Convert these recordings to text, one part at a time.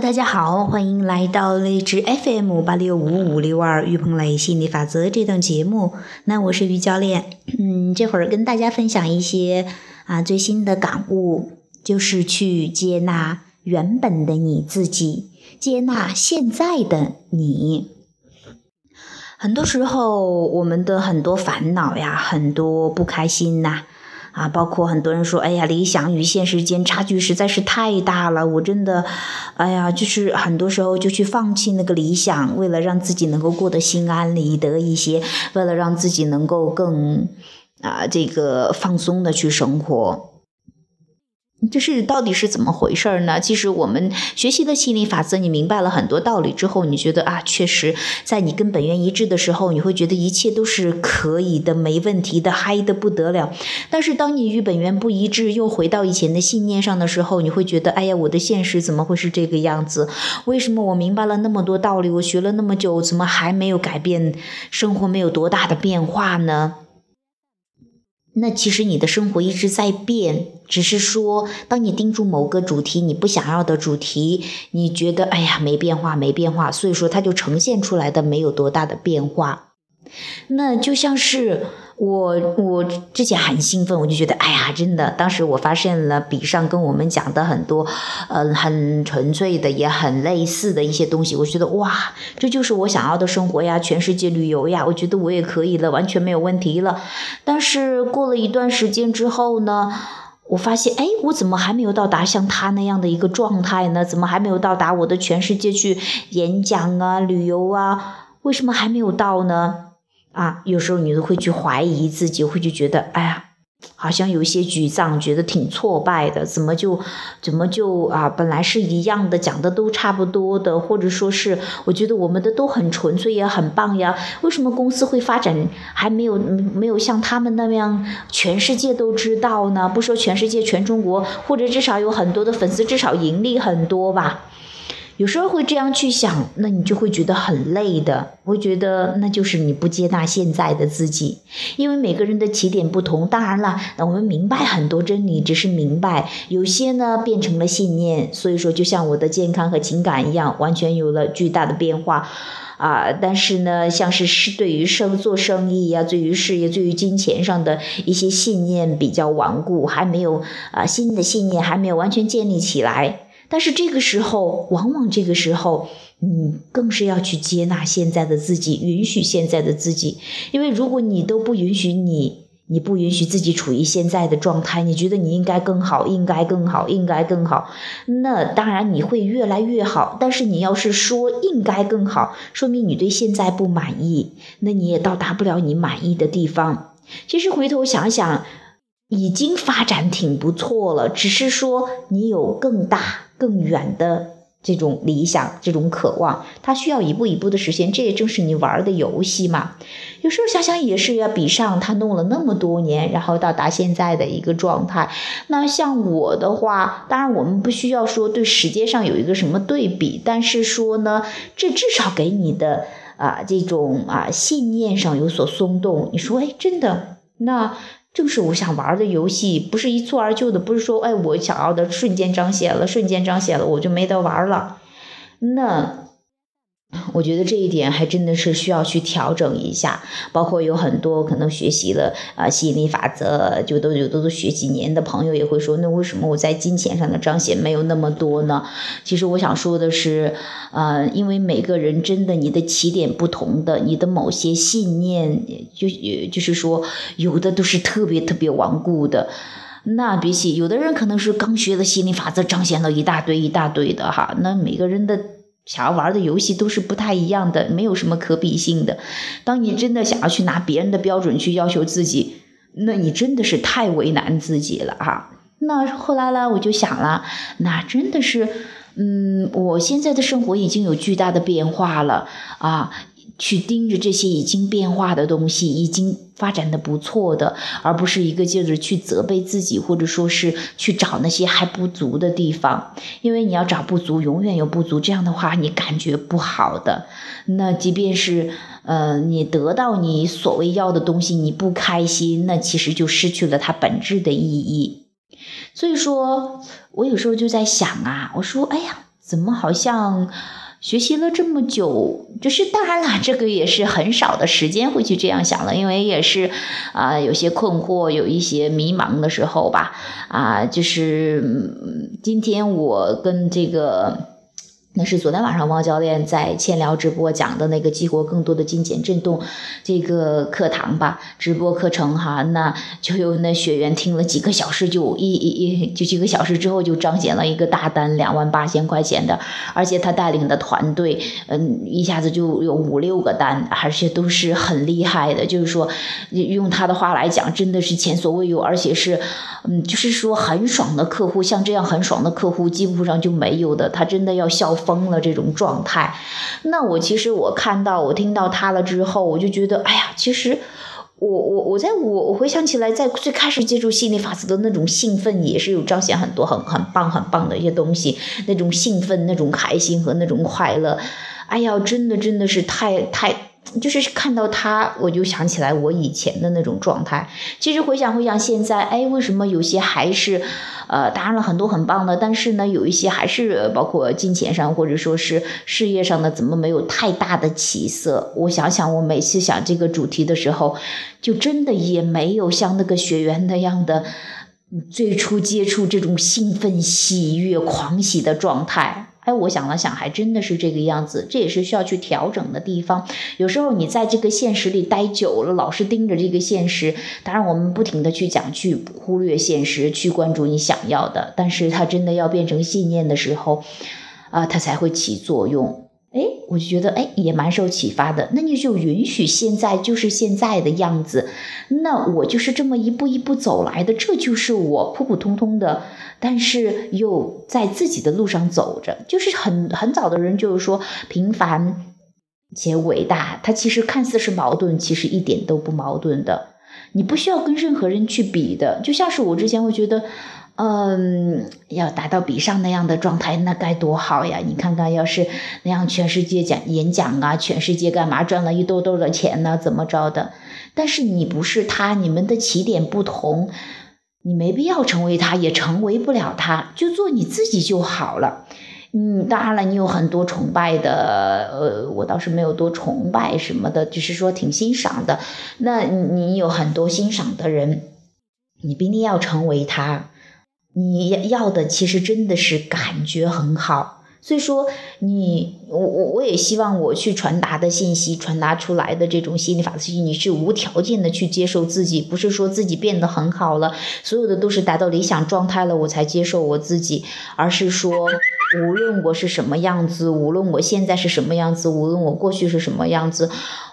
大家好，欢迎来到荔枝 FM 八六五五六二于鹏雷心理法则这档节目。那我是于教练，嗯，这会儿跟大家分享一些啊最新的感悟，就是去接纳原本的你自己，接纳现在的你。很多时候，我们的很多烦恼呀，很多不开心呐。啊包括很多人说，哎呀，理想与现实间差距实在是太大了，我真的，哎呀，就是很多时候就去放弃那个理想，为了让自己能够过得心安理得一些，为了让自己能够更啊这个放松的去生活。这是到底是怎么回事呢？其实我们学习的心理法则，你明白了很多道理之后，你觉得啊，确实在你跟本源一致的时候，你会觉得一切都是可以的，没问题的，嗨的不得了。但是当你与本源不一致，又回到以前的信念上的时候，你会觉得，哎呀，我的现实怎么会是这个样子？为什么我明白了那么多道理，我学了那么久，怎么还没有改变？生活没有多大的变化呢？那其实你的生活一直在变，只是说，当你盯住某个主题，你不想要的主题，你觉得哎呀没变化，没变化，所以说它就呈现出来的没有多大的变化。那就像是我，我之前很兴奋，我就觉得，哎呀，真的，当时我发现了笔上跟我们讲的很多，呃，很纯粹的，也很类似的一些东西，我觉得哇，这就是我想要的生活呀，全世界旅游呀，我觉得我也可以了，完全没有问题了。但是过了一段时间之后呢，我发现，哎，我怎么还没有到达像他那样的一个状态呢？怎么还没有到达我的全世界去演讲啊、旅游啊？为什么还没有到呢？啊，有时候你都会去怀疑自己，会去觉得，哎呀，好像有一些沮丧，觉得挺挫败的，怎么就，怎么就啊，本来是一样的，讲的都差不多的，或者说是，我觉得我们的都很纯粹，也很棒呀，为什么公司会发展还没有没有像他们那样，全世界都知道呢？不说全世界，全中国，或者至少有很多的粉丝，至少盈利很多吧。有时候会这样去想，那你就会觉得很累的。我觉得那就是你不接纳现在的自己，因为每个人的起点不同。当然了，我们明白很多真理，只是明白有些呢变成了信念。所以说，就像我的健康和情感一样，完全有了巨大的变化啊。但是呢，像是是对于生做生意呀，对于事业、对于金钱上的一些信念比较顽固，还没有啊新的信念还没有完全建立起来。但是这个时候，往往这个时候，你更是要去接纳现在的自己，允许现在的自己。因为如果你都不允许你，你不允许自己处于现在的状态，你觉得你应该更好，应该更好，应该更好，那当然你会越来越好。但是你要是说应该更好，说明你对现在不满意，那你也到达不了你满意的地方。其实回头想想。已经发展挺不错了，只是说你有更大、更远的这种理想、这种渴望，它需要一步一步的实现。这也正是你玩的游戏嘛。有时候想想也是呀，比上他弄了那么多年，然后到达现在的一个状态。那像我的话，当然我们不需要说对时间上有一个什么对比，但是说呢，这至少给你的啊这种啊信念上有所松动。你说，哎，真的那。正是我想玩的游戏，不是一蹴而就的，不是说，哎，我想要的瞬间彰显了，瞬间彰显了，我就没得玩了。那。我觉得这一点还真的是需要去调整一下，包括有很多可能学习了啊吸引力法则，就都有都都学几年的朋友也会说，那为什么我在金钱上的彰显没有那么多呢？其实我想说的是，呃，因为每个人真的你的起点不同的，你的某些信念就就是说有的都是特别特别顽固的，那比起有的人可能是刚学的心理法则彰显了一大堆一大堆的哈，那每个人的。想要玩的游戏都是不太一样的，没有什么可比性的。当你真的想要去拿别人的标准去要求自己，那你真的是太为难自己了哈。那后来呢，我就想了，那真的是，嗯，我现在的生活已经有巨大的变化了啊。去盯着这些已经变化的东西，已经发展的不错的，而不是一个劲儿去责备自己，或者说是去找那些还不足的地方。因为你要找不足，永远有不足，这样的话你感觉不好的。那即便是呃你得到你所谓要的东西，你不开心，那其实就失去了它本质的意义。所以说我有时候就在想啊，我说哎呀。怎么好像学习了这么久，就是当然了，这个也是很少的时间会去这样想了，因为也是啊有些困惑，有一些迷茫的时候吧，啊，就是今天我跟这个。那是昨天晚上汪教练在千聊直播讲的那个激活更多的金钱震动这个课堂吧，直播课程哈，那就有那学员听了几个小时，就一一一就几个小时之后就彰显了一个大单两万八千块钱的，而且他带领的团队，嗯，一下子就有五六个单，而且都是很厉害的，就是说用他的话来讲，真的是前所未有，而且是，嗯，就是说很爽的客户，像这样很爽的客户基本上就没有的，他真的要笑。疯了这种状态，那我其实我看到我听到他了之后，我就觉得，哎呀，其实我我我在我我回想起来，在最开始接触心理法则的那种兴奋，也是有彰显很多很很棒很棒的一些东西，那种兴奋、那种开心和那种快乐，哎呀，真的真的是太太。就是看到他，我就想起来我以前的那种状态。其实回想回想，现在，哎，为什么有些还是，呃，当然了很多很棒的，但是呢，有一些还是包括金钱上或者说是事业上的，怎么没有太大的起色？我想想，我每次想这个主题的时候，就真的也没有像那个学员那样的最初接触这种兴奋、喜悦、狂喜的状态。哎，我想了想，还真的是这个样子，这也是需要去调整的地方。有时候你在这个现实里待久了，老是盯着这个现实，当然我们不停的去讲，去忽略现实，去关注你想要的，但是它真的要变成信念的时候，啊，它才会起作用。我就觉得哎，也蛮受启发的。那你就允许现在就是现在的样子，那我就是这么一步一步走来的，这就是我普普通通的，但是又在自己的路上走着。就是很很早的人就是说平凡且伟大，它其实看似是矛盾，其实一点都不矛盾的。你不需要跟任何人去比的，就像是我之前会觉得。嗯，要达到比上那样的状态，那该多好呀！你看看，要是那样，全世界讲演讲啊，全世界干嘛赚了一兜兜的钱呢？怎么着的？但是你不是他，你们的起点不同，你没必要成为他，也成为不了他，就做你自己就好了。嗯，当然了，你有很多崇拜的，呃，我倒是没有多崇拜什么的，只是说挺欣赏的。那你有很多欣赏的人，你不一定要成为他。你要的其实真的是感觉很好，所以说你我我我也希望我去传达的信息，传达出来的这种心理法则，你是无条件的去接受自己，不是说自己变得很好了，所有的都是达到理想状态了我才接受我自己，而是说无论我是什么样子，无论我现在是什么样子，无论我过去是什么样子。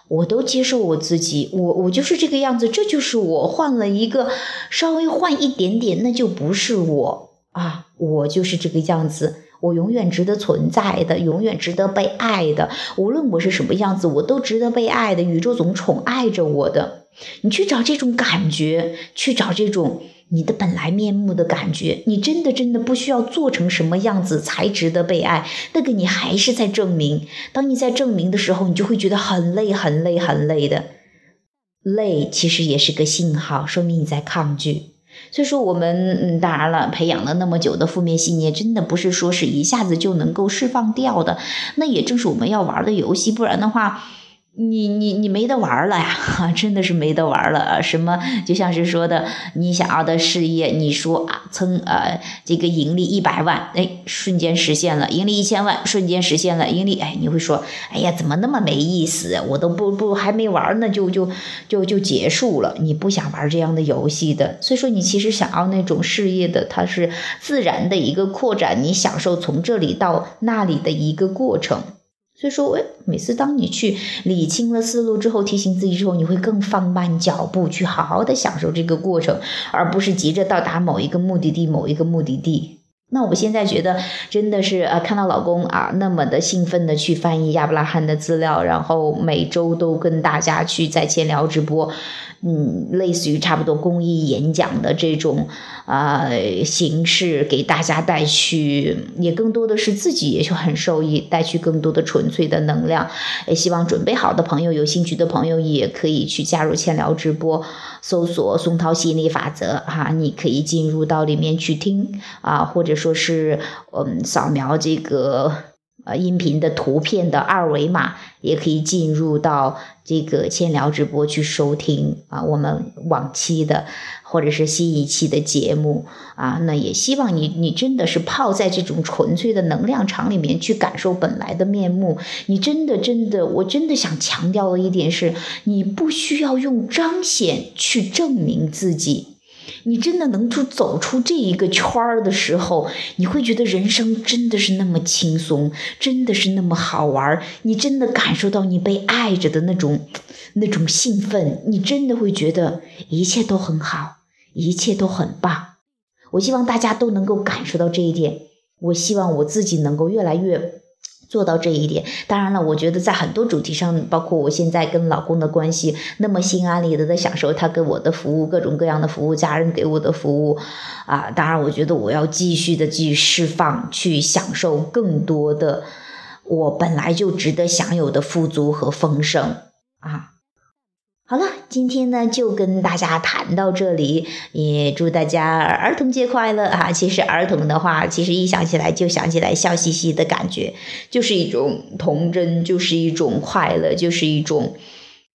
我都接受我自己，我我就是这个样子，这就是我。换了一个，稍微换一点点，那就不是我啊！我就是这个样子，我永远值得存在的，永远值得被爱的。无论我是什么样子，我都值得被爱的。宇宙总宠爱着我的。你去找这种感觉，去找这种。你的本来面目的感觉，你真的真的不需要做成什么样子才值得被爱。那个你还是在证明。当你在证明的时候，你就会觉得很累、很累、很累的。累其实也是个信号，说明你在抗拒。所以说，我们嗯，当然了，培养了那么久的负面信念，真的不是说是一下子就能够释放掉的。那也正是我们要玩的游戏，不然的话。你你你没得玩了呀，真的是没得玩了。什么就像是说的，你想要的事业，你说啊，曾呃这个盈利一百万，哎，瞬间实现了；盈利一千万，瞬间实现了；盈利，哎，你会说，哎呀，怎么那么没意思？我都不不还没玩呢，就就就就结束了。你不想玩这样的游戏的，所以说你其实想要那种事业的，它是自然的一个扩展，你享受从这里到那里的一个过程。所以说，哎，每次当你去理清了思路之后，提醒自己之后，你会更放慢脚步，去好好的享受这个过程，而不是急着到达某一个目的地，某一个目的地。那我现在觉得真的是呃，看到老公啊那么的兴奋的去翻译亚伯拉罕的资料，然后每周都跟大家去在线聊直播，嗯，类似于差不多公益演讲的这种啊形式，给大家带去，也更多的是自己也就很受益，带去更多的纯粹的能量。也希望准备好的朋友，有兴趣的朋友也可以去加入千聊直播，搜索宋涛心理法则哈，你可以进入到里面去听啊，或者。说是嗯扫描这个呃音频的图片的二维码，也可以进入到这个千聊直播去收听啊我们往期的或者是新一期的节目啊。那也希望你你真的是泡在这种纯粹的能量场里面去感受本来的面目。你真的真的，我真的想强调的一点是，你不需要用彰显去证明自己。你真的能出走出这一个圈儿的时候，你会觉得人生真的是那么轻松，真的是那么好玩儿。你真的感受到你被爱着的那种那种兴奋，你真的会觉得一切都很好，一切都很棒。我希望大家都能够感受到这一点。我希望我自己能够越来越。做到这一点，当然了，我觉得在很多主题上，包括我现在跟老公的关系，那么心安理得的享受他给我的服务，各种各样的服务，家人给我的服务，啊，当然，我觉得我要继续的去释放，去享受更多的我本来就值得享有的富足和丰盛啊。好了，今天呢就跟大家谈到这里，也祝大家儿童节快乐啊！其实儿童的话，其实一想起来就想起来笑嘻嘻的感觉，就是一种童真，就是一种快乐，就是一种，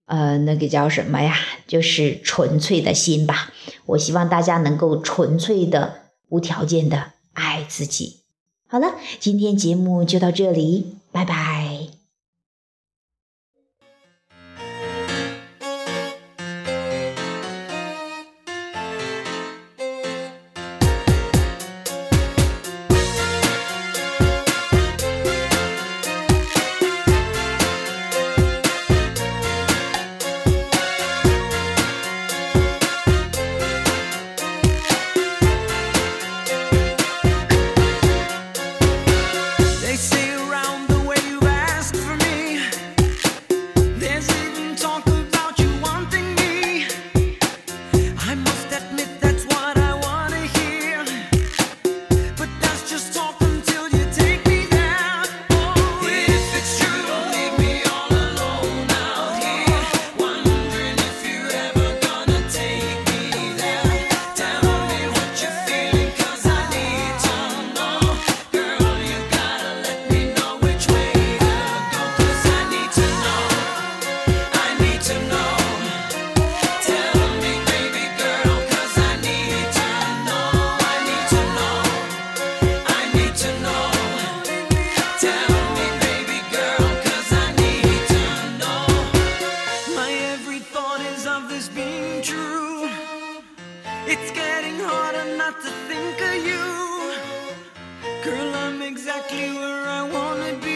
呃，那个叫什么呀？就是纯粹的心吧。我希望大家能够纯粹的、无条件的爱自己。好了，今天节目就到这里，拜拜。of this being true. It's getting harder not to think of you. Girl, I'm exactly where I wanna be.